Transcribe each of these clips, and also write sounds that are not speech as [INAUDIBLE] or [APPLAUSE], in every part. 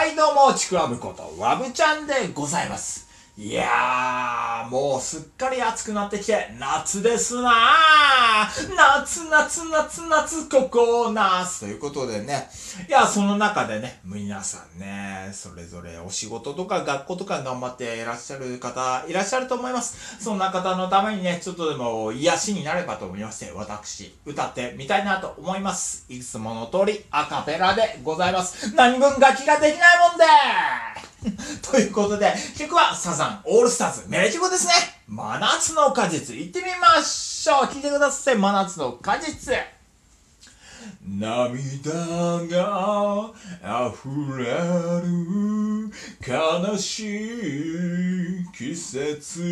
はい、どうも、ちくわぶこと、わぶちゃんでございます。いやー、もうすっかり暑くなってきて、夏ですなー夏、夏、夏、夏、ここ、夏ということでね。いや、その中でね、皆さんね、それぞれお仕事とか学校とか頑張っていらっしゃる方、いらっしゃると思います。そんな方のためにね、ちょっとでも癒しになればと思いまして、私、歌ってみたいなと思います。いつもの通り、アカペラでございます。何分楽器ができないもんで [LAUGHS] ということで、曲はサザンオールスターズ、名曲ですね。真夏の果実、行ってみましょう。聴いてください、真夏の果実。涙が溢れる悲しい季節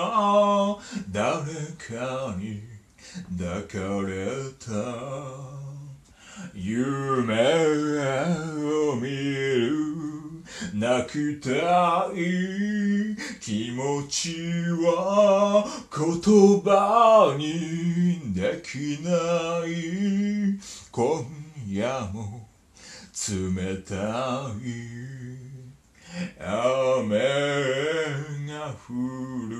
は誰かに抱かれた夢を見る泣きたい。気持ちは言葉にできない。今夜も冷たい。雨が降る。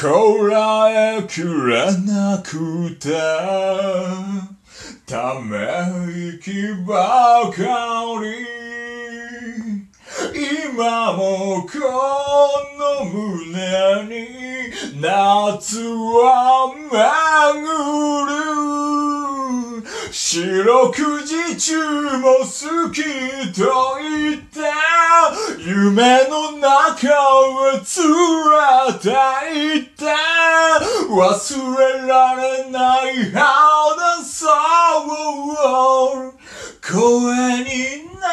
こらえきれなくて。ため息ばかり。今もこの胸に夏は巡る。四六時中も好きと言って夢の中は連れて行って。忘れられないほどそう声にな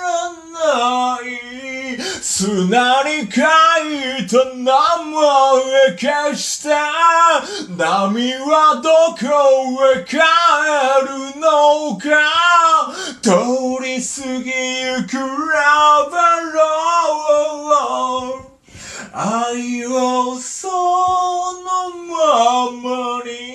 らない砂に書いた名前消した波はどこへ帰るのか。通り過ぎゆくラバロー。愛をそのままに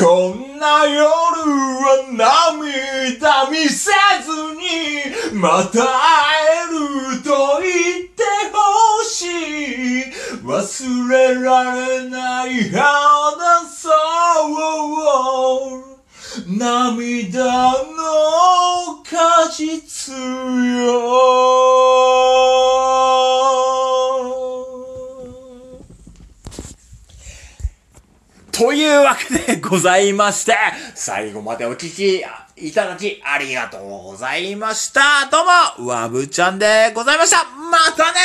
こんな夜は涙見せずにまた会えると言ってほしい。忘れられない肌そう涙の果実というわけでございまして、最後までお聞きいただきありがとうございました。どうも、わぶちゃんでございました。またね